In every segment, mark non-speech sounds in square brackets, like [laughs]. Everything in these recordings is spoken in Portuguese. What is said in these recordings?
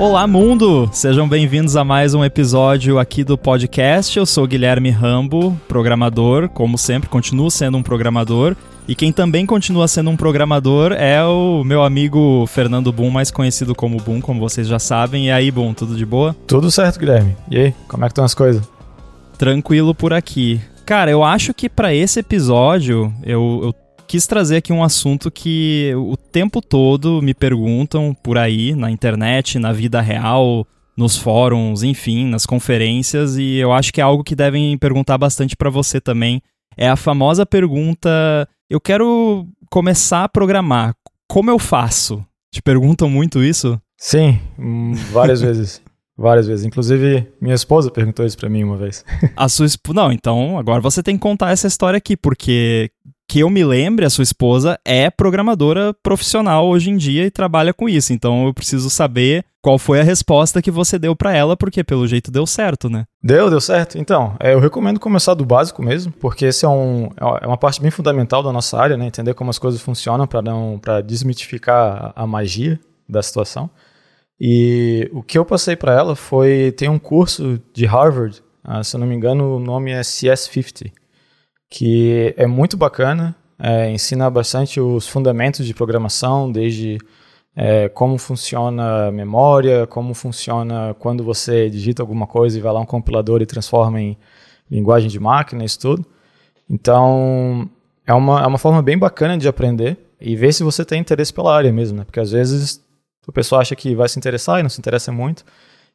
Olá, mundo! Sejam bem-vindos a mais um episódio aqui do podcast. Eu sou Guilherme Rambo, programador, como sempre, continuo sendo um programador. E quem também continua sendo um programador é o meu amigo Fernando Boom, mais conhecido como Boom, como vocês já sabem. E aí, Boom, tudo de boa? Tudo certo, Guilherme. E aí, como é que estão as coisas? Tranquilo por aqui. Cara, eu acho que para esse episódio eu, eu quis trazer aqui um assunto que o tempo todo me perguntam por aí, na internet, na vida real, nos fóruns, enfim, nas conferências, e eu acho que é algo que devem perguntar bastante para você também. É a famosa pergunta: eu quero começar a programar, como eu faço? Te perguntam muito isso? Sim, hum, várias [laughs] vezes. Várias vezes. Inclusive, minha esposa perguntou isso para mim uma vez. A sua esposa. Não, então agora você tem que contar essa história aqui, porque que eu me lembre, a sua esposa é programadora profissional hoje em dia e trabalha com isso. Então eu preciso saber qual foi a resposta que você deu para ela, porque pelo jeito deu certo, né? Deu, deu certo. Então, é, eu recomendo começar do básico mesmo, porque esse é, um, é uma parte bem fundamental da nossa área, né? Entender como as coisas funcionam para não para desmitificar a, magia da situação. E o que eu passei para ela foi tem um curso de Harvard, uh, se eu não me engano, o nome é CS50 que é muito bacana, é, ensina bastante os fundamentos de programação, desde é, como funciona a memória, como funciona quando você digita alguma coisa e vai lá um compilador e transforma em linguagem de máquina, isso tudo. Então, é uma, é uma forma bem bacana de aprender e ver se você tem interesse pela área mesmo, né? Porque às vezes o pessoal acha que vai se interessar e não se interessa muito.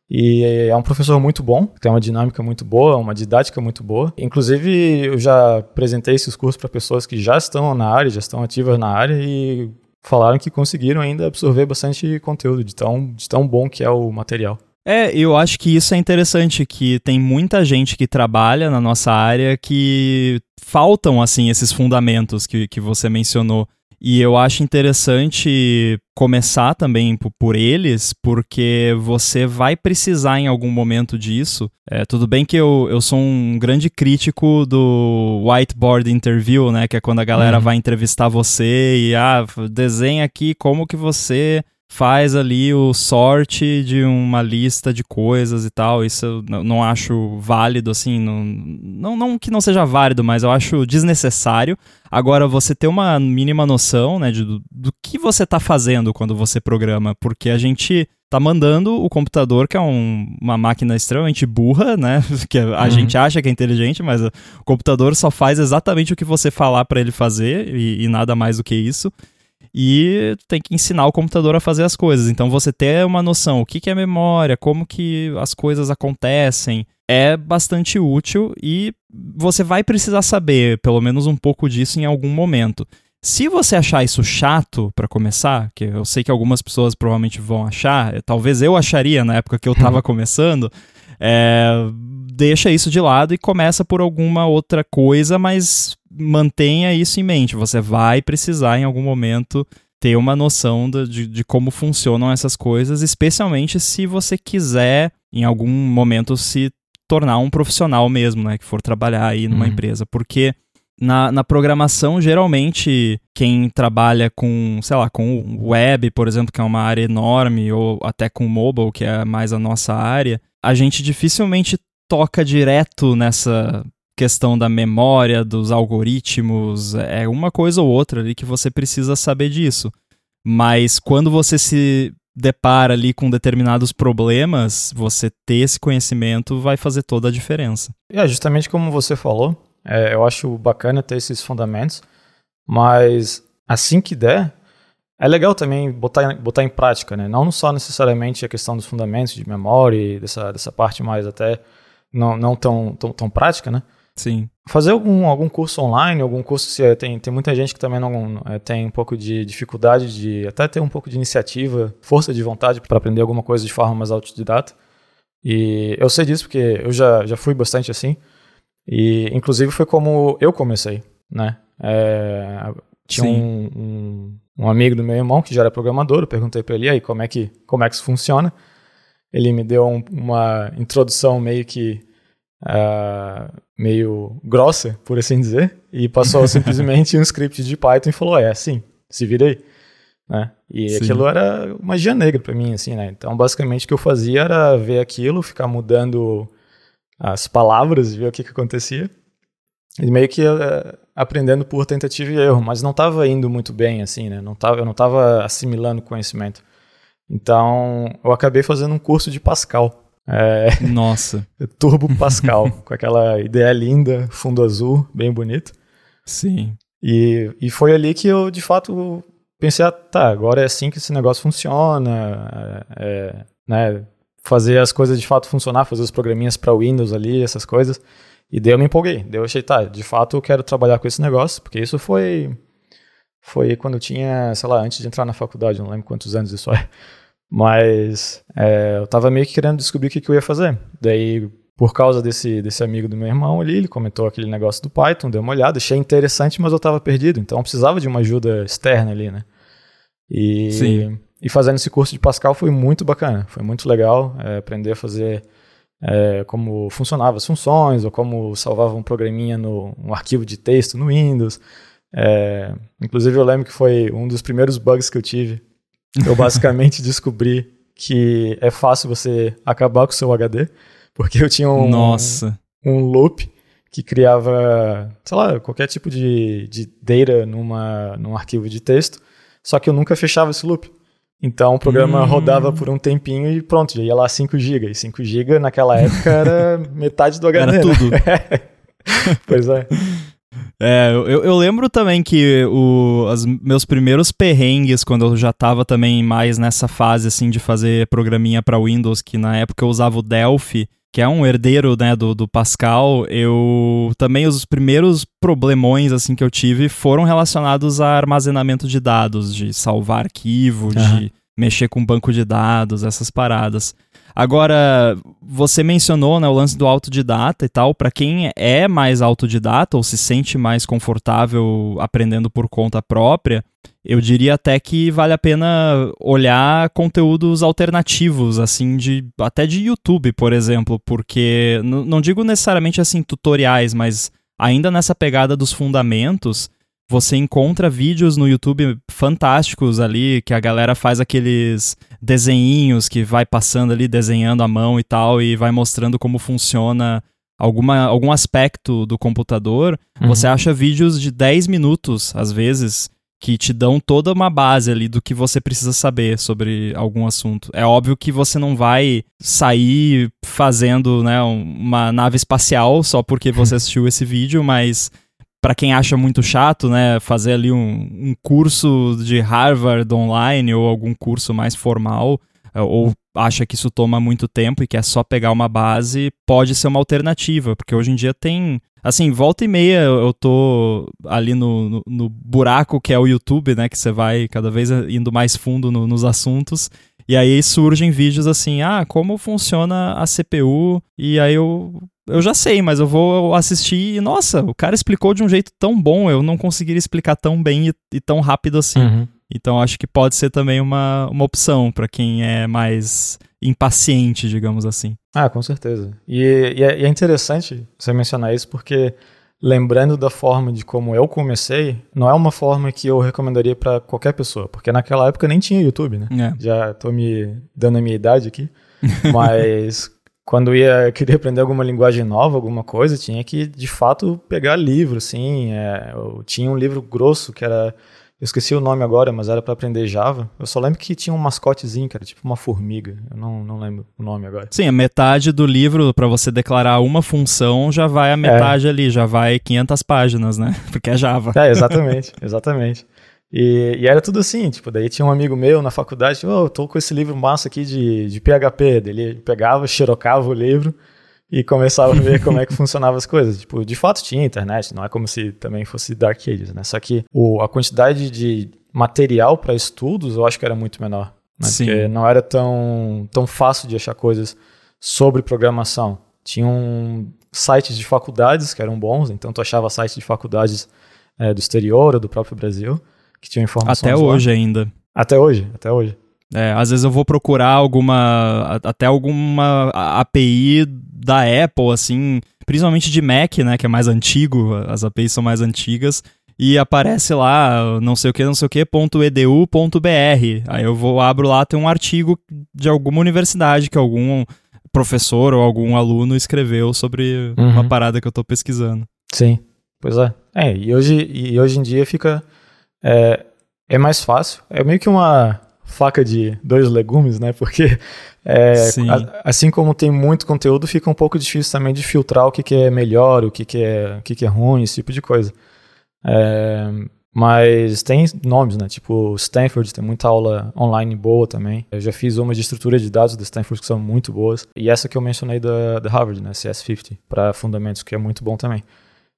E é um professor muito bom, tem uma dinâmica muito boa, uma didática muito boa. Inclusive, eu já apresentei esses cursos para pessoas que já estão na área, já estão ativas na área e falaram que conseguiram ainda absorver bastante conteúdo, de tão, de tão bom que é o material. É, eu acho que isso é interessante, que tem muita gente que trabalha na nossa área que faltam, assim, esses fundamentos que, que você mencionou. E eu acho interessante começar também por eles, porque você vai precisar em algum momento disso. É, tudo bem que eu, eu sou um grande crítico do whiteboard interview, né? Que é quando a galera uhum. vai entrevistar você e ah, desenha aqui como que você faz ali o sorte de uma lista de coisas e tal. Isso eu não acho válido, assim, não, não, não que não seja válido, mas eu acho desnecessário. Agora, você ter uma mínima noção, né, de, do, do que você está fazendo quando você programa, porque a gente tá mandando o computador, que é um, uma máquina extremamente burra, né? [laughs] Que a uhum. gente acha que é inteligente, mas o computador só faz exatamente o que você falar para ele fazer e, e, nada mais do que isso e tem que ensinar o computador a fazer as coisas. Então você ter uma noção, o que, que é memória, como que as coisas acontecem, é bastante útil e você vai precisar saber pelo menos um pouco disso em algum momento. Se você achar isso chato para começar, que eu sei que algumas pessoas provavelmente vão achar, talvez eu acharia na época que eu estava [laughs] começando, é, deixa isso de lado e começa por alguma outra coisa, mas mantenha isso em mente. Você vai precisar, em algum momento, ter uma noção de, de, como funcionam essas coisas, especialmente se você quiser, em algum momento, se tornar um profissional mesmo, né? Que for trabalhar aí numa uhum. empresa. Porque na, na programação, geralmente, quem trabalha com, sei lá, com web, por exemplo, que é uma área enorme, ou até com mobile, que é mais a nossa área, a gente dificilmente toca direto nessa questão da memória, dos algoritmos, é uma coisa ou outra ali que você precisa saber disso. Mas quando você se depara ali com determinados problemas, você ter esse conhecimento vai fazer toda a diferença. É, justamente como você falou, é, eu acho bacana ter esses fundamentos, mas assim que der, é legal também botar, botar em prática, né? Não só necessariamente a questão dos fundamentos de memória e dessa, dessa parte mais até não, não tão, tão, tão prática, né? Sim. Fazer algum, algum curso online, algum curso, se é, tem, tem muita gente que também não é, tem um pouco de dificuldade de até ter um pouco de iniciativa, força de vontade para aprender alguma coisa de forma mais autodidata. E eu sei disso porque eu já, já fui bastante assim. E inclusive foi como eu comecei, né? É, tinha um, um, um, amigo do meu irmão que já era programador, eu perguntei para ele aí como é que como é que isso funciona. Ele me deu um, uma introdução meio que uh, meio grossa, por assim dizer, e passou [laughs] simplesmente um script de Python e falou: é assim, se vira aí. né? E Sim. aquilo era magia negra para mim, assim, né? Então, basicamente, o que eu fazia era ver aquilo, ficar mudando as palavras, ver o que, que acontecia. E meio que uh, aprendendo por tentativa e erro, mas não estava indo muito bem, assim, né? Não tava, eu não estava assimilando conhecimento. Então, eu acabei fazendo um curso de Pascal. É, Nossa. [laughs] Turbo Pascal, com aquela ideia linda, fundo azul, bem bonito. Sim. E, e foi ali que eu, de fato, pensei, ah, tá, agora é assim que esse negócio funciona, é, é né, fazer as coisas de fato funcionar, fazer os programinhas para Windows ali, essas coisas. E daí eu me empolguei. Daí eu achei, tá, de fato eu quero trabalhar com esse negócio, porque isso foi foi quando eu tinha, sei lá, antes de entrar na faculdade, não lembro quantos anos isso é. Mas é, eu tava meio que querendo descobrir o que, que eu ia fazer. Daí, por causa desse, desse amigo do meu irmão ali, ele comentou aquele negócio do Python, dei uma olhada, achei interessante, mas eu tava perdido. Então eu precisava de uma ajuda externa ali, né? E, Sim. e fazendo esse curso de Pascal foi muito bacana, foi muito legal é, aprender a fazer é, como funcionavam as funções, ou como salvava um programinha no um arquivo de texto no Windows. É, inclusive eu lembro que foi um dos primeiros bugs que eu tive eu basicamente descobri que é fácil você acabar com o seu HD, porque eu tinha um, Nossa. um loop que criava, sei lá, qualquer tipo de, de data numa, num arquivo de texto, só que eu nunca fechava esse loop. Então o programa hum. rodava por um tempinho e pronto, já ia lá 5 GB. E 5 GB naquela época era metade do HD. Era tudo. Né? [laughs] pois é. É, eu, eu lembro também que o, os meus primeiros perrengues, quando eu já tava também mais nessa fase, assim, de fazer programinha para Windows, que na época eu usava o Delphi, que é um herdeiro, né, do, do Pascal, eu também, os primeiros problemões, assim, que eu tive foram relacionados a armazenamento de dados, de salvar arquivo, uhum. de mexer com banco de dados, essas paradas. Agora, você mencionou né, o lance do autodidata e tal. Para quem é mais autodidata ou se sente mais confortável aprendendo por conta própria, eu diria até que vale a pena olhar conteúdos alternativos, assim, de até de YouTube, por exemplo, porque não digo necessariamente assim tutoriais, mas ainda nessa pegada dos fundamentos, você encontra vídeos no YouTube fantásticos ali, que a galera faz aqueles desenhinhos que vai passando ali, desenhando a mão e tal, e vai mostrando como funciona alguma, algum aspecto do computador. Uhum. Você acha vídeos de 10 minutos, às vezes, que te dão toda uma base ali do que você precisa saber sobre algum assunto. É óbvio que você não vai sair fazendo né, uma nave espacial só porque você [laughs] assistiu esse vídeo, mas para quem acha muito chato, né, fazer ali um, um, curso de Harvard online ou algum curso mais formal, é, ou acha que isso toma muito tempo e quer só pegar uma base, pode ser uma alternativa, porque hoje em dia tem. Assim, volta e meia eu tô ali no, no, no buraco que é o YouTube, né? Que você vai cada vez indo mais fundo no, nos assuntos. E aí surgem vídeos assim, ah, como funciona a CPU? E aí eu eu já sei, mas eu vou assistir e, nossa, o cara explicou de um jeito tão bom, eu não conseguiria explicar tão bem e, e tão rápido assim. Uhum. Então acho que pode ser também uma, uma opção para quem é mais impaciente, digamos assim. Ah, com certeza. E, e, é, e, é, interessante você mencionar isso porque lembrando da forma de como eu comecei, não é uma forma que eu recomendaria para qualquer pessoa, porque naquela época nem tinha YouTube, né? É. Já tô me dando a minha idade aqui, [laughs] mas quando ia querer aprender alguma linguagem nova, alguma coisa, tinha que de fato pegar livro, assim. É, eu tinha um livro grosso que era, eu esqueci o nome agora, mas era para aprender Java. Eu só lembro que tinha um mascotezinho, que era tipo uma formiga. Eu não, não lembro o nome agora. Sim, a metade do livro para você declarar uma função já vai a metade é. ali, já vai 500 páginas, né? [laughs] Porque é Java. É, exatamente, exatamente. E, e, era tudo assim, tipo, daí tinha um amigo meu na faculdade, tipo, oh, eu tô com esse livro massa aqui de, de PHP, ele pegava, xerocava o livro e começava a ver como é que [laughs] funcionava as coisas. Tipo, de fato tinha internet, não é como se também fosse Dark Ages, né? Só que o, a quantidade de material para estudos eu acho que era muito menor. Né? Sim. Porque não era tão, tão fácil de achar coisas sobre programação. Tinham sites de faculdades que eram bons, então tu achava sites de faculdades é, do exterior ou do próprio Brasil que tinham informações. Até hoje ainda. Até hoje, até hoje. É, às vezes eu vou procurar alguma. até alguma API da Apple, assim, principalmente de Mac, né? Que é mais antigo, as APIs são mais antigas. e aparece lá não sei o que, não sei o que, ponto .edu.br. Aí eu vou, abro lá, tem um artigo de alguma universidade que algum professor ou algum aluno escreveu sobre uhum. uma parada que eu tô pesquisando. Sim, pois é. É, e hoje, e hoje em dia fica... É, é mais fácil. É meio que uma faca de dois legumes, né? Porque é, a, assim como tem muito conteúdo, fica um pouco difícil também de filtrar o que, que é melhor, o que, que, é, o que, que é ruim, esse tipo de coisa. É, mas tem nomes, né? Tipo Stanford, tem muita aula online boa também. Eu já fiz uma de estrutura de dados da Stanford que são muito boas. E essa que eu mencionei da, da Harvard, né? CS50, para fundamentos, que é muito bom também.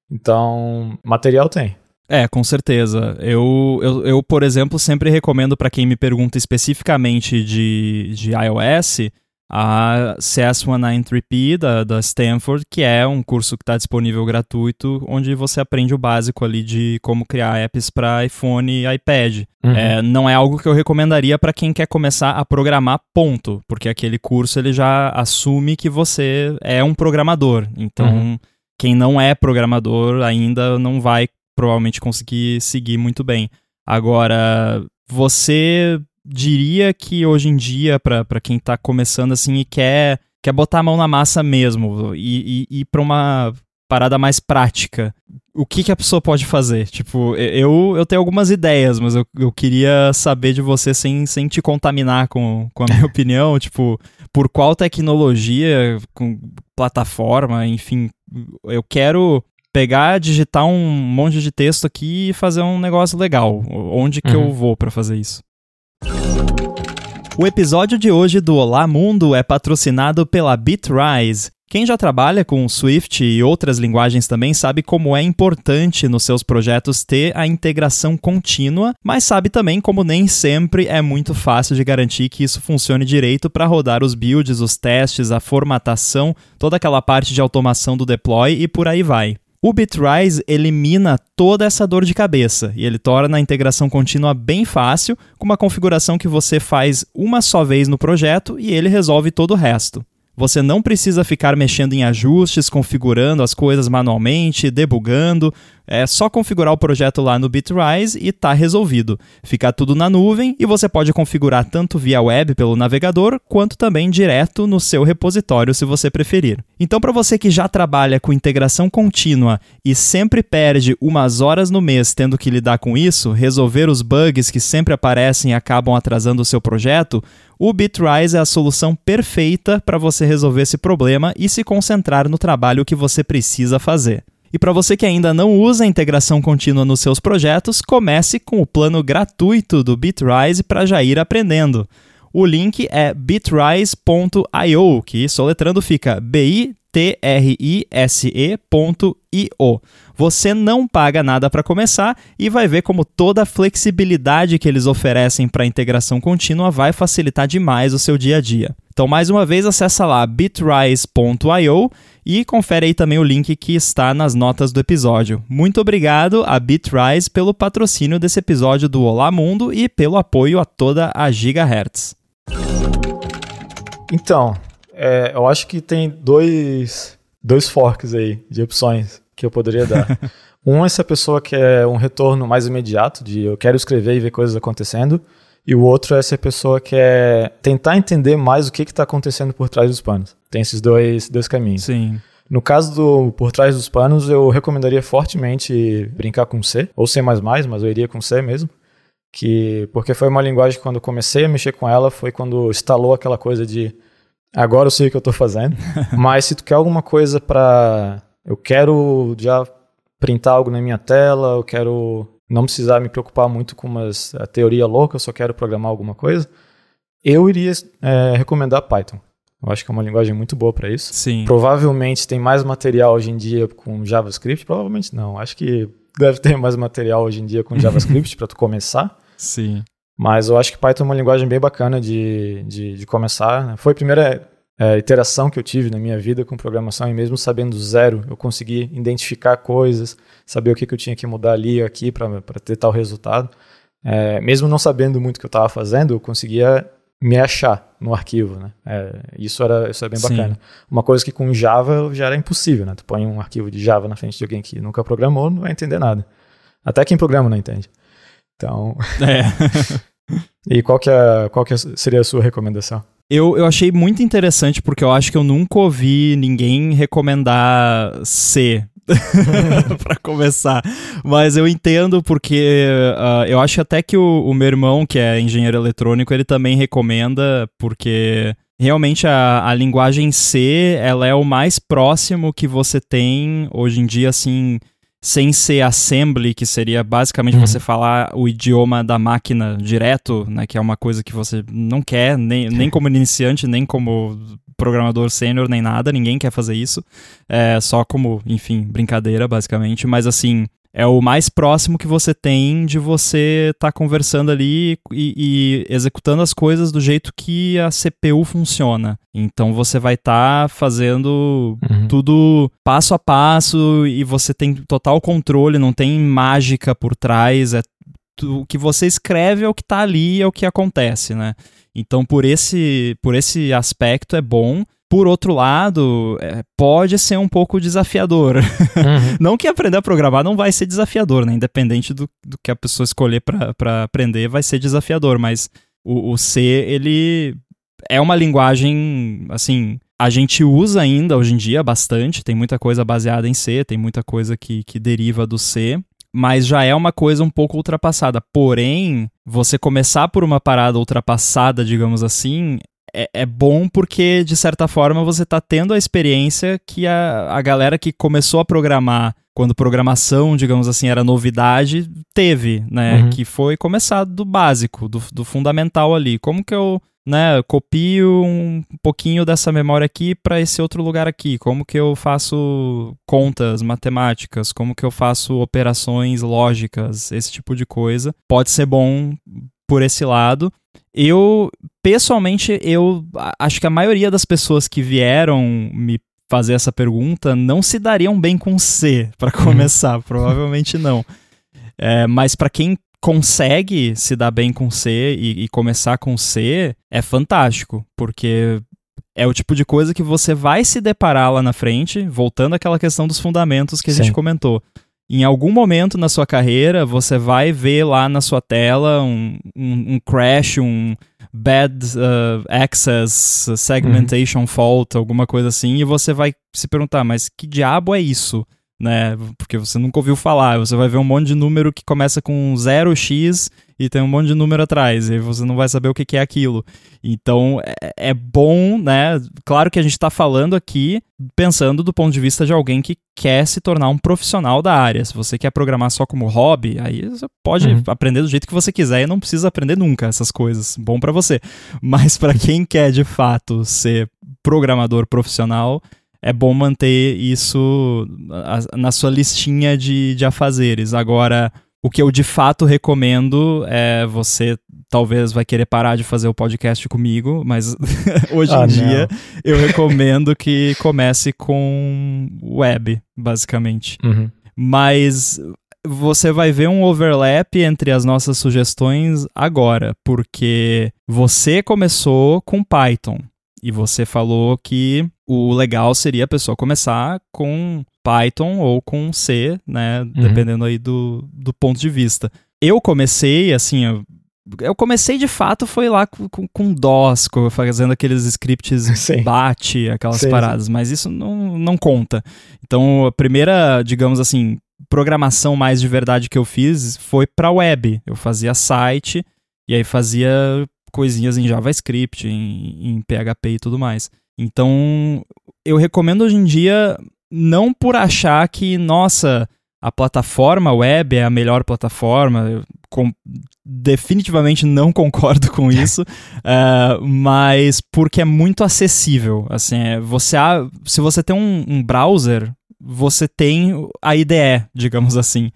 Então, material tem. É, com certeza. Eu, eu, eu por exemplo, sempre recomendo para quem me pergunta especificamente de, de iOS a CS193P da, da Stanford, que é um curso que está disponível gratuito, onde você aprende o básico ali de como criar apps para iPhone e iPad. Uhum. É, não é algo que eu recomendaria para quem quer começar a programar, ponto, porque aquele curso ele já assume que você é um programador. Então, uhum. quem não é programador ainda não vai provavelmente conseguir seguir muito bem. Agora, você diria que hoje em dia, para quem está começando assim e quer, quer botar a mão na massa mesmo e, e ir para uma parada mais prática, o que, que a pessoa pode fazer? Tipo, eu, eu tenho algumas ideias, mas eu, eu queria saber de você sem, sem te contaminar com, com a minha [laughs] opinião, tipo, por qual tecnologia, com plataforma, enfim, eu quero pegar, digitar um monte de texto aqui e fazer um negócio legal. Onde que uhum. eu vou para fazer isso? O episódio de hoje do Olá Mundo é patrocinado pela Bitrise. Quem já trabalha com Swift e outras linguagens também sabe como é importante nos seus projetos ter a integração contínua, mas sabe também como nem sempre é muito fácil de garantir que isso funcione direito para rodar os builds, os testes, a formatação, toda aquela parte de automação do deploy e por aí vai. O Bitrise elimina toda essa dor de cabeça e ele torna a integração contínua bem fácil, com uma configuração que você faz uma só vez no projeto e ele resolve todo o resto. Você não precisa ficar mexendo em ajustes, configurando as coisas manualmente, debugando. É só configurar o projeto lá no Bitrise e tá resolvido. Fica tudo na nuvem e você pode configurar tanto via web pelo navegador, quanto também direto no seu repositório se você preferir. Então, para você que já trabalha com integração contínua e sempre perde umas horas no mês tendo que lidar com isso, resolver os bugs que sempre aparecem e acabam atrasando o seu projeto, o Bitrise é a solução perfeita para você resolver esse problema e se concentrar no trabalho que você precisa fazer. E para você que ainda não usa a integração contínua nos seus projetos, comece com o plano gratuito do Bitrise para já ir aprendendo. O link é bitrise.io, que soletrando fica B-I-T-R-I-S-E.io. Você não paga nada para começar e vai ver como toda a flexibilidade que eles oferecem para integração contínua vai facilitar demais o seu dia a dia. Então, mais uma vez, acessa lá bitrise.io e confere aí também o link que está nas notas do episódio. Muito obrigado a Bitrise pelo patrocínio desse episódio do Olá Mundo e pelo apoio a toda a Gigahertz. Então, é, eu acho que tem dois, dois forks aí de opções que eu poderia dar. [laughs] um é se a pessoa quer um retorno mais imediato, de eu quero escrever e ver coisas acontecendo. E o outro é se a pessoa quer tentar entender mais o que está acontecendo por trás dos panos. Tem esses dois, dois caminhos. Sim. No caso do por trás dos panos, eu recomendaria fortemente brincar com C, ou C++, mas eu iria com C mesmo. Que, porque foi uma linguagem que quando eu comecei a mexer com ela, foi quando instalou aquela coisa de agora eu sei o que eu estou fazendo. [laughs] mas se tu quer alguma coisa para eu quero já printar algo na minha tela, eu quero não precisar me preocupar muito com uma teoria louca, eu só quero programar alguma coisa, eu iria é, recomendar Python. Eu acho que é uma linguagem muito boa para isso. Sim. Provavelmente tem mais material hoje em dia com JavaScript. Provavelmente não. Acho que deve ter mais material hoje em dia com JavaScript para tu começar. Sim. Mas eu acho que Python é uma linguagem bem bacana de, de, de começar. Né? Foi a primeira é, iteração que eu tive na minha vida com programação e mesmo sabendo zero, eu consegui identificar coisas, saber o que, que eu tinha que mudar ali aqui para ter tal resultado. É, mesmo não sabendo muito o que eu estava fazendo, eu conseguia me achar no arquivo, né? É, isso era isso é bem bacana. Sim. Uma coisa que com Java já era impossível, né? Tu põe um arquivo de Java na frente de alguém que nunca programou, não vai entender nada. Até quem programa não entende. Então. É. [laughs] e qual que, é, qual que seria a sua recomendação? Eu, eu achei muito interessante porque eu acho que eu nunca ouvi ninguém recomendar C [laughs] para começar. Mas eu entendo porque uh, eu acho até que o, o, meu irmão, que é engenheiro eletrônico, ele também recomenda porque realmente a, a linguagem C ela é o mais próximo que você tem hoje em dia, assim sem ser assembly, que seria basicamente uhum. você falar o idioma da máquina direto, né, que é uma coisa que você não quer, nem, [laughs] nem como iniciante, nem como programador sênior, nem nada, ninguém quer fazer isso, é só como, enfim, brincadeira, basicamente, mas assim, é o mais próximo que você tem de você estar tá conversando ali e, e, executando as coisas do jeito que a CPU funciona. Então você vai estar tá fazendo uhum. tudo passo a passo e você tem total controle, não tem mágica por trás, é o que você escreve é o que está ali, é o que acontece, né? Então por esse por esse aspecto é bom. Por outro lado, é, pode ser um pouco desafiador. Uhum. [laughs] não que aprender a programar não vai ser desafiador, né? Independente do, do que a pessoa escolher para aprender, vai ser desafiador, mas o, o C, ele é uma linguagem, assim, a gente usa ainda hoje em dia bastante, tem muita coisa baseada em C, tem muita coisa que, que deriva do C, mas já é uma coisa um pouco ultrapassada. Porém, você começar por uma parada ultrapassada, digamos assim, é, é, bom porque, de certa forma, você está tendo a experiência que a, a galera que começou a programar quando programação, digamos assim, era novidade, teve, né? Uhum. Que foi começar do básico, do, do fundamental ali. Como que eu né, copio um pouquinho dessa memória aqui para esse outro lugar aqui? Como que eu faço contas matemáticas? Como que eu faço operações lógicas? Esse tipo de coisa. Pode ser bom por esse lado. Eu, pessoalmente, eu acho que a maioria das pessoas que vieram me fazer essa pergunta não se dariam bem com C, para uhum. começar, provavelmente não. É, mas para quem consegue se dar bem com C e, e, começar com C, é fantástico, porque é o tipo de coisa que você vai se deparar lá na frente, voltando àquela questão dos fundamentos que a Sim. gente comentou. Em algum momento na sua carreira, você vai ver lá na sua tela um, um, um crash, um bad uh, access, segmentation uhum. fault, alguma coisa assim, e você vai se perguntar, mas que diabo é isso? Né? Porque você nunca ouviu falar. Você vai ver um monte de número que começa com 0x e tem um monte de número atrás, e você não vai saber o que, que é aquilo. Então é, é, bom, né? Claro que a gente está falando aqui pensando do ponto de vista de alguém que quer se tornar um profissional da área. Se você quer programar só como hobby, aí você pode uhum. aprender do jeito que você quiser e não precisa aprender nunca essas coisas. Bom para você. [laughs] Mas para quem quer de fato ser programador profissional, é bom manter isso na sua listinha de, de afazeres. Agora, o que eu de fato recomendo é você talvez vai querer parar de fazer o podcast comigo, mas [laughs] hoje ah, em dia eu recomendo que comece com web, basicamente. Uhum. Mas você vai ver um overlap entre as nossas sugestões agora, porque você começou com Python e você falou que o legal seria a pessoa começar com Python ou com C, né? Uhum. Dependendo aí do, do ponto de vista. Eu comecei, assim, eu, eu comecei de fato foi lá com, com, com DOS, fazendo aqueles scripts [laughs] sim. bate, aquelas sim, paradas, mas isso não, não conta. Então, a primeira, digamos assim, programação mais de verdade que eu fiz foi para web. Eu fazia site e aí fazia coisinhas em JavaScript, em, em PHP e tudo mais. Então, eu recomendo hoje em dia não por achar que, nossa, a plataforma web é a melhor plataforma. Eu com, definitivamente não [laughs] concordo com isso, uh, mas porque é muito acessível. Assim, é, você se você tem um, um browser, você tem a IDE, digamos assim.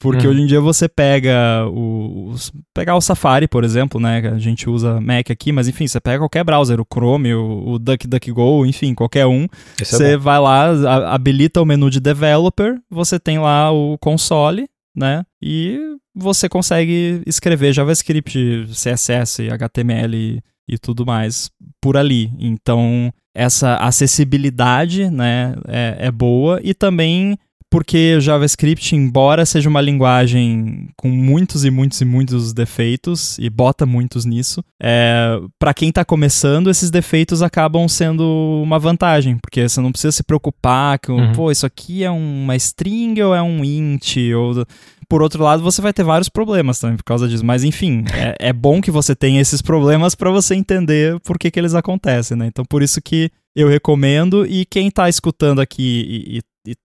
Porque uhum. hoje em dia você pega o, pegar o Safari, por exemplo, né? A gente usa Mac aqui, mas enfim, você pega qualquer browser, o Chrome, o, o DuckDuckGo, enfim, qualquer um. Esse é você é vai lá, a, habilita o menu de developer, você tem lá o console, né? E você consegue escrever JavaScript, CSS, HTML e, e tudo mais por ali. Então, essa acessibilidade, né, é, é boa e também porque JavaScript, embora seja uma linguagem com muitos e muitos e muitos defeitos, e bota muitos nisso, é, para quem está começando, esses defeitos acabam sendo uma vantagem, porque você não precisa se preocupar com, uhum. pô, isso aqui é uma string ou é um int, ou por outro lado, você vai ter vários problemas também por causa disso. Mas, enfim, é, é bom que você tenha esses problemas para você entender por que, que eles acontecem, né? Então, por isso que eu recomendo. E quem está escutando aqui e, e,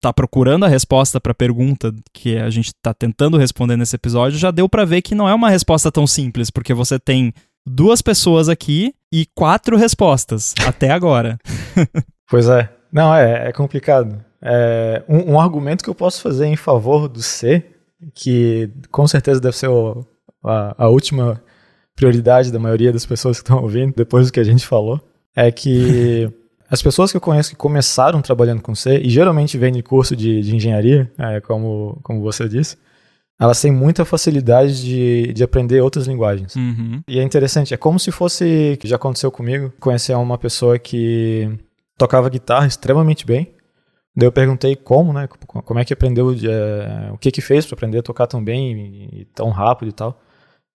tá procurando a resposta para a pergunta que a gente está tentando responder nesse episódio, já deu para ver que não é uma resposta tão simples, porque você tem duas pessoas aqui e quatro respostas [laughs] até agora. pois é. Não, é, é complicado. É, um, um, argumento que eu posso fazer em favor do C que com certeza deve ser o, a, a, última prioridade da maioria das pessoas que estão ouvindo, depois do que a gente falou, é que as pessoas que eu conheço que começaram trabalhando com C, e geralmente vêm de curso de, de engenharia, é, como, como você disse, elas têm muita facilidade de, de aprender outras linguagens. Uhum. E é interessante, é como se fosse, que já aconteceu comigo, conhecer uma pessoa que tocava guitarra extremamente bem, Daí eu perguntei como, né? Como é que aprendeu, é, o que que fez para aprender a tocar tão bem e, e, tão rápido e tal.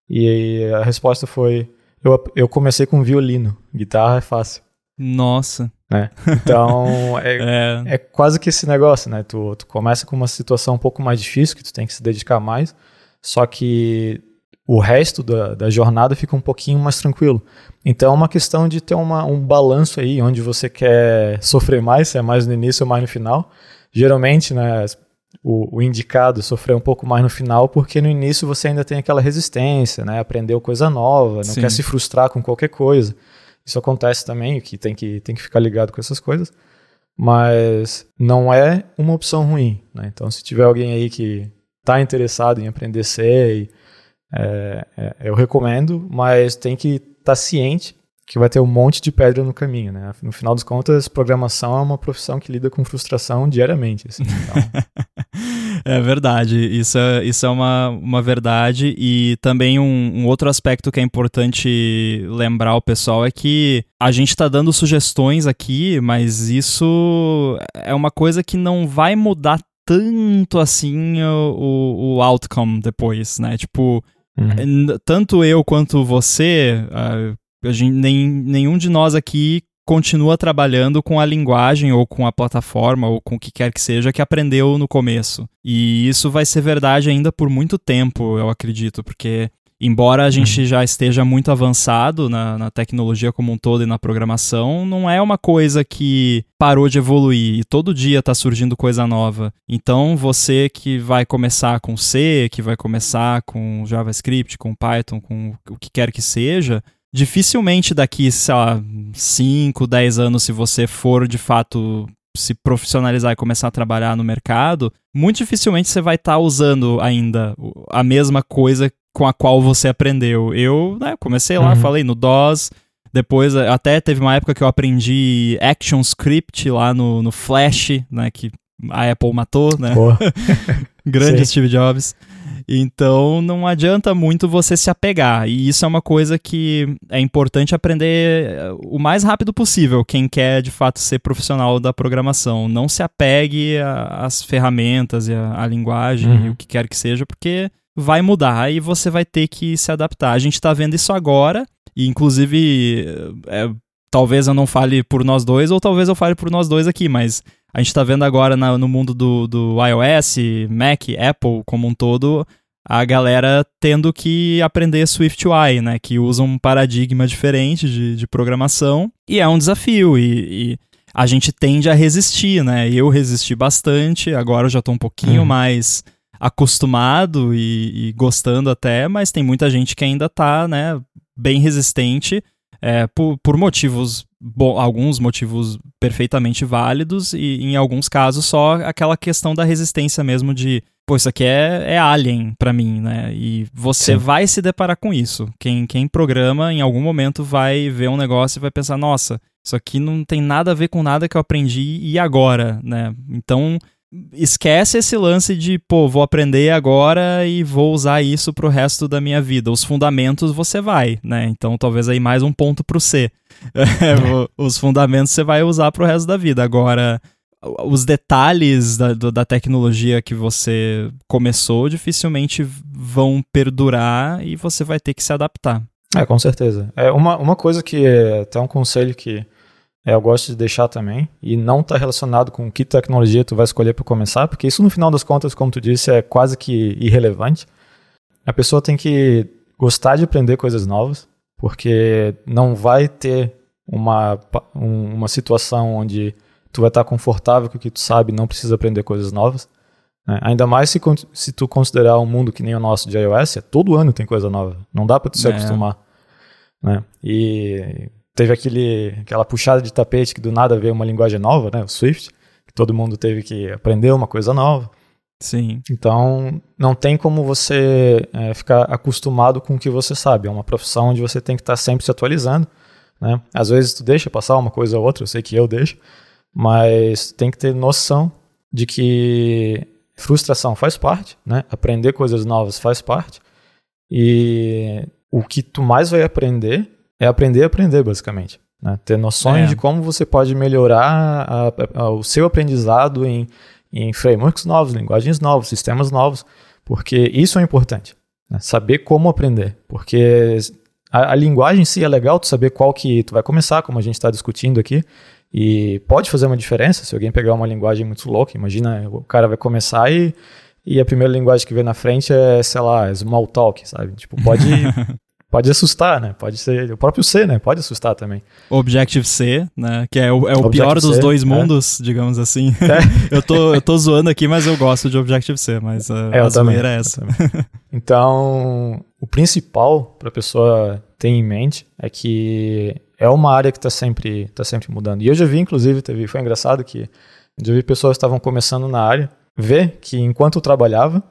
E a resposta foi: eu, eu comecei com violino, guitarra é fácil. Nossa. Né? Então [laughs] é, é. é, quase que esse negócio, né? Tu, tu começa com uma situação um pouco mais difícil, que tu tem que se dedicar mais, só que o resto da, da jornada fica um pouquinho mais tranquilo. Então é uma questão de ter uma, um balanço aí, onde você quer sofrer mais, se é mais no início ou mais no final. Geralmente, né, o, o, indicado sofrer um pouco mais no final, porque no início você ainda tem aquela resistência, né, aprendeu coisa nova, não Sim. quer se frustrar com qualquer coisa. Isso acontece também, que tem que, tem que ficar ligado com essas coisas. Mas não é uma opção ruim. Né? Então, se tiver alguém aí que está interessado em aprender C é, é, eu recomendo, mas tem que estar tá ciente que vai ter um monte de pedra no caminho, né? No final das contas, programação é uma profissão que lida com frustração diariamente. Assim, [laughs] então... é verdade, isso é, isso é uma, uma verdade. E também um, um, outro aspecto que é importante lembrar o pessoal é que a gente está dando sugestões aqui, mas isso é uma coisa que não vai mudar tanto assim o, o, outcome depois, né? Tipo, Uhum. Tanto eu quanto você, a gente, nem, nenhum de nós aqui continua trabalhando com a linguagem ou com a plataforma ou com o que quer que seja que aprendeu no começo. E isso vai ser verdade ainda por muito tempo, eu acredito, porque embora a gente uhum. já esteja muito avançado na, na, tecnologia como um todo e na programação, não é uma coisa que parou de evoluir e todo dia está surgindo coisa nova. Então, você que vai começar com C, que vai começar com JavaScript, com Python, com o que quer que seja, dificilmente daqui, sei lá, 5, 10 anos, se você for de fato se profissionalizar e começar a trabalhar no mercado, muito dificilmente você vai estar tá usando ainda a mesma coisa com a qual você aprendeu. Eu né, comecei lá, uhum. falei no DOS, depois até teve uma época que eu aprendi ActionScript lá no, no Flash, né, que a Apple matou, né? [laughs] Grande Steve Jobs. Então não adianta muito você se apegar. E isso é uma coisa que é importante aprender eh, o mais rápido possível, quem quer de fato ser profissional da programação. Não se apegue às ferramentas e à linguagem uhum. e o que quer que seja, porque vai mudar e você vai ter que se adaptar. A gente está vendo isso agora, e inclusive, é, talvez eu não fale por nós dois, ou talvez eu fale por nós dois aqui, mas a gente está vendo agora na, no mundo do, do iOS, Mac, Apple como um todo, a galera tendo que aprender SwiftUI, né? Que usa um paradigma diferente de, de programação. E é um desafio. E, e, a gente tende a resistir, né? Eu resisti bastante, agora eu já estou um pouquinho hum. mais acostumado e, e, gostando até, mas tem muita gente que ainda está né, bem resistente é, por, por, motivos, bom, alguns motivos perfeitamente válidos e em alguns casos só aquela questão da resistência mesmo de, pô, isso aqui é, é alien para mim, né? E você Sim. vai se deparar com isso. Quem, quem programa em algum momento vai ver um negócio e vai pensar, nossa, isso aqui não tem nada a ver com nada que eu aprendi e agora, né? Então esquece esse lance de, pô, vou aprender agora e vou usar isso pro resto da minha vida. Os fundamentos você vai, né? Então talvez aí mais um ponto pro C. [laughs] Os fundamentos você vai usar pro resto da vida. Agora, os detalhes da, da tecnologia que você começou dificilmente vão perdurar e você vai ter que se adaptar. É, com certeza. É uma, uma coisa que é até um conselho que é, eu gosto de deixar também, e não está relacionado com que tecnologia tu vai escolher para começar, porque isso no final das contas, como tu disse, é quase que irrelevante. A pessoa tem que gostar de aprender coisas novas, porque não vai ter uma, uma situação onde tu vai estar confortável com o que tu sabe não precisa aprender coisas novas. Né? Ainda mais se, se tu considerar um mundo que nem o nosso de iOS, é, todo ano tem coisa nova. Não dá para tu se é. acostumar. Né? E teve aquele, aquela puxada de tapete que do nada veio uma linguagem nova, né? o Swift, que todo mundo teve que aprender uma coisa nova. Sim. Então, não tem como você é, ficar acostumado com o que você sabe. É uma profissão onde você tem que estar sempre se atualizando. Né? Às vezes tu deixa passar uma coisa ou outra, eu sei que eu deixo, mas tem que ter noção de que frustração faz parte, né? Aprender coisas novas faz parte. E o que tu mais vai aprender é aprender a aprender, basicamente. Né? Ter noções é. de como você pode melhorar a, a, o seu aprendizado em, em frameworks novos, linguagens novas, sistemas novos, porque isso é importante. Né? Saber como aprender, porque a, a, linguagem em si é legal, tu saber qual que tu vai começar, como a gente está discutindo aqui, e pode fazer uma diferença se alguém pegar uma linguagem muito louca. Imagina, o cara vai começar e, e a primeira linguagem que vem na frente é, sei lá, small talk, sabe? Tipo, pode, [laughs] pode assustar, né? Pode ser o próprio C, né? Pode assustar também. Objective-C, né? Que é o, é o pior dos dois é. mundos, é. digamos assim. É. [laughs] eu, tô, eu tô zoando aqui, mas eu gosto de Objective-C, mas a, é, a é essa. [laughs] então, o principal para a pessoa ter em mente é que é uma área que está sempre, tá sempre mudando. E eu já vi, inclusive, teve, foi engraçado que eu já vi pessoas que estavam começando na área ver que enquanto eu trabalhava,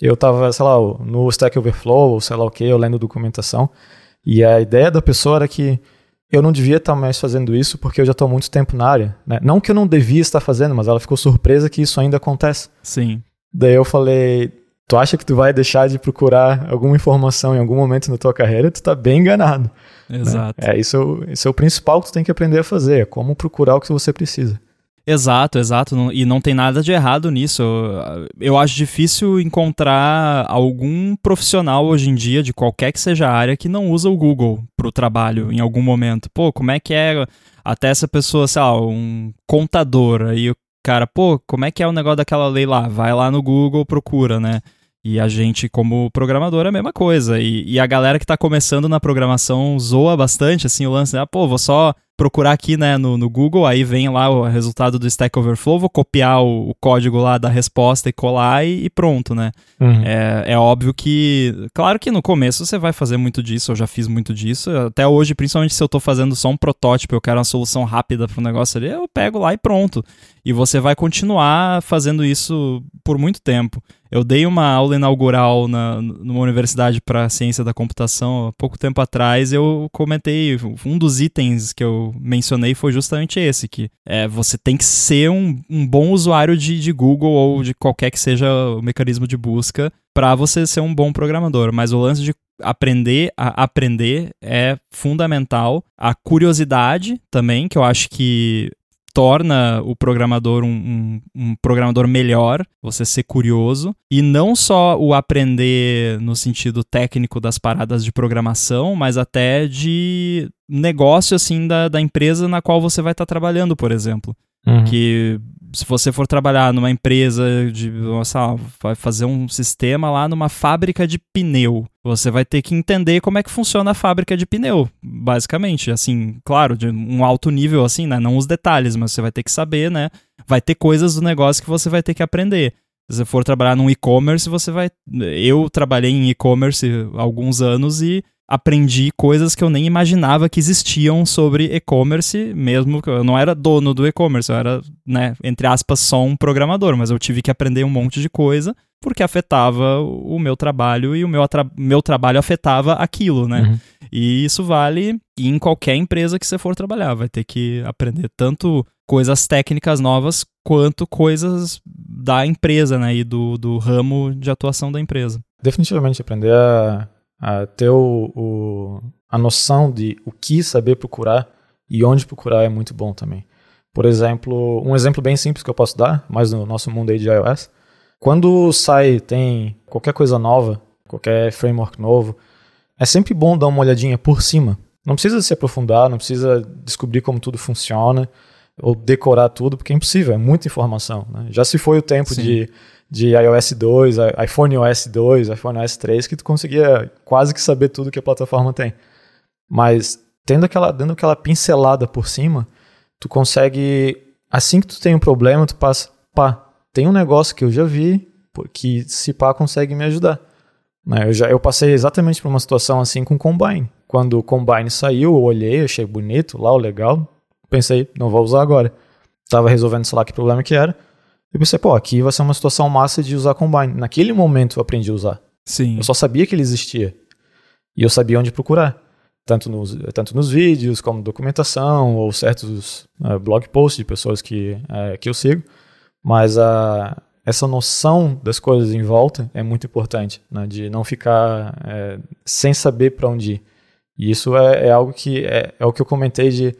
eu estava, sei lá, no Stack Overflow, ou sei lá o que, eu lendo documentação, e a ideia da pessoa era que eu não devia estar mais fazendo isso porque eu já estou há muito tempo na área. Né? Não que eu não devia estar fazendo, mas ela ficou surpresa que isso ainda acontece. Sim. Daí eu falei, tu acha que tu vai deixar de procurar alguma informação em algum momento na tua carreira? Tu está bem enganado. Exato. Né? É, isso, isso é o principal que tu tem que aprender a fazer, é como procurar o que você precisa. Exato, exato. E não tem nada de errado nisso. Eu acho difícil encontrar algum profissional hoje em dia, de qualquer que seja a área, que não usa o Google para o trabalho em algum momento. Pô, como é que é até essa pessoa, sei lá, um contador, aí o cara, pô, como é que é o negócio daquela lei lá? Vai lá no Google, procura, né? E a gente, como programador, é a mesma coisa. E, e a galera que está começando na programação zoa bastante, assim, o lance, né? ah, pô, vou só procurar aqui né, no, no, Google, aí vem lá o resultado do Stack Overflow, vou copiar o, o código lá da resposta e colar e, e pronto, né? Uhum. É, é óbvio que, claro que no começo você vai fazer muito disso, eu já fiz muito disso, até hoje, principalmente se eu estou fazendo só um protótipo, eu quero uma solução rápida para o negócio ali, eu pego lá e pronto. E você vai continuar fazendo isso por muito tempo. Eu dei uma aula inaugural na, numa universidade para ciência da computação há pouco tempo atrás. Eu comentei, um dos itens que eu mencionei foi justamente esse: que é, você tem que ser um, um bom usuário de, de Google ou de qualquer que seja o mecanismo de busca para você ser um bom programador. Mas o lance de aprender a aprender é fundamental. A curiosidade também, que eu acho que torna o programador um, um, um, programador melhor, você ser curioso, e não só o aprender no sentido técnico das paradas de programação, mas até de negócio assim da, da empresa na qual você vai estar tá trabalhando, por exemplo. Uhum. Que se você for trabalhar numa empresa de, nossa, vai fazer um sistema lá numa fábrica de pneu, você vai ter que entender como é que funciona a fábrica de pneu, basicamente. Assim, claro, de um alto nível, assim, né? Não os detalhes, mas você vai ter que saber, né? Vai ter coisas do negócio que você vai ter que aprender. Se você for trabalhar num e-commerce, você vai. Eu trabalhei em e-commerce alguns anos e aprendi coisas que eu nem imaginava que existiam sobre e-commerce, mesmo que eu não era dono do e-commerce, eu era, né, entre aspas, só um programador, mas eu tive que aprender um monte de coisa porque afetava o meu trabalho e o meu, meu trabalho afetava aquilo, né? Uhum. E isso vale em qualquer empresa que você for trabalhar, vai ter que aprender tanto coisas técnicas novas quanto coisas da empresa, né, e do, do ramo de atuação da empresa. Definitivamente aprender a a ter o, o, a noção de o que saber procurar e onde procurar é muito bom também. Por exemplo, um exemplo bem simples que eu posso dar, mais no nosso mundo aí de iOS. Quando sai, tem qualquer coisa nova, qualquer framework novo, é sempre bom dar uma olhadinha por cima. Não precisa se aprofundar, não precisa descobrir como tudo funciona ou decorar tudo, porque é impossível, é muita informação. Né? Já se foi o tempo de, de iOS 2, iPhone OS 2, iPhone OS 3, que tu conseguia quase que saber tudo que a plataforma tem. Mas tendo aquela, dando aquela pincelada por cima, tu consegue, assim que tu tem um problema, tu passa, pá, tem um negócio que eu já vi, que se pá consegue me ajudar. Né? Eu, já, eu passei exatamente por uma situação assim com o Combine. Quando o Combine saiu, eu olhei, achei bonito, lá o legal, pensei, não vou usar agora. Tava resolvendo, sei lá, que problema que era. Eu pensei, pô, aqui vai ser uma situação massa de usar Combine. Naquele momento eu aprendi a usar. Sim. Eu só sabia que ele existia. E eu sabia onde procurar. Tanto nos, tanto nos vídeos, como documentação, ou certos uh, blog posts de pessoas que, uh, que eu sigo. Mas a, essa noção das coisas em volta é muito importante, né? de não ficar é, sem saber para onde ir. E isso é, é algo que é, é, o que eu comentei de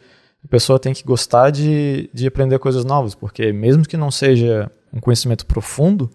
a pessoa tem que gostar de, de aprender coisas novas, porque mesmo que não seja um conhecimento profundo,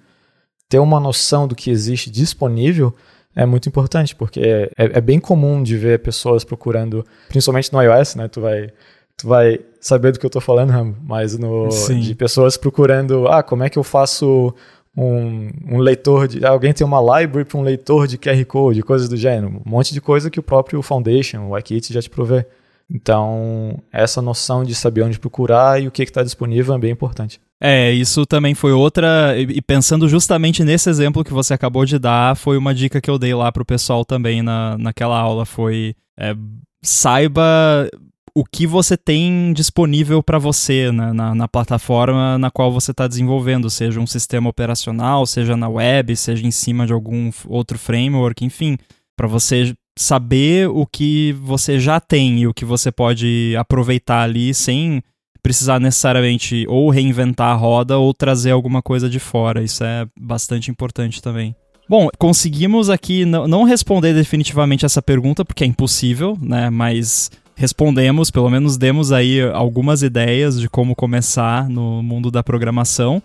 ter uma noção do que existe disponível é muito importante, porque é, é bem comum de ver pessoas procurando, principalmente no iOS, né? Tu vai tu vai saber do que eu estou falando, Rambo, mas no, de pessoas procurando, ah, como é que eu faço um, um leitor de. Alguém tem uma library para um leitor de QR Code, coisas do gênero. Um monte de coisa que o próprio Foundation, o iKit, já te provê. Então, essa noção de saber onde procurar e o que está disponível é bem importante. É, isso também foi outra. E pensando justamente nesse exemplo que você acabou de dar, foi uma dica que eu dei lá para o pessoal também na, naquela aula. Foi. É, saiba o que você tem disponível para você né, na, na, plataforma na qual você está desenvolvendo, seja um sistema operacional, seja na web, seja em cima de algum outro framework, enfim, para você saber o que você já tem e o que você pode aproveitar ali sem precisar necessariamente ou reinventar a roda ou trazer alguma coisa de fora. Isso é bastante importante também. Bom, conseguimos aqui não responder definitivamente essa pergunta, porque é impossível, né? Mas respondemos, pelo menos demos aí algumas ideias de como começar no mundo da programação.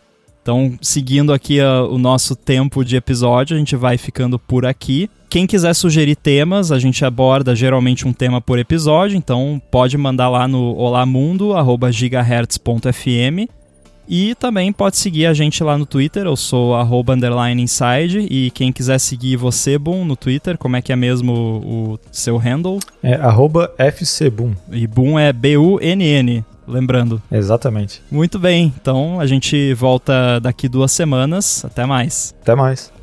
Então, seguindo aqui a, o nosso tempo de episódio, a gente vai ficando por aqui. Quem quiser sugerir temas, a gente aborda geralmente um tema por episódio, então pode mandar lá no olamundo@gigahertz.fm e também pode seguir a gente lá no Twitter, eu sou arroba underline inside. E quem quiser seguir você, Boom, no Twitter, como é que é mesmo o seu handle? É arroba FCBoom. E Boom é B-U-N-N, lembrando. Exatamente. Muito bem, então a gente volta daqui duas semanas. Até mais. Até mais.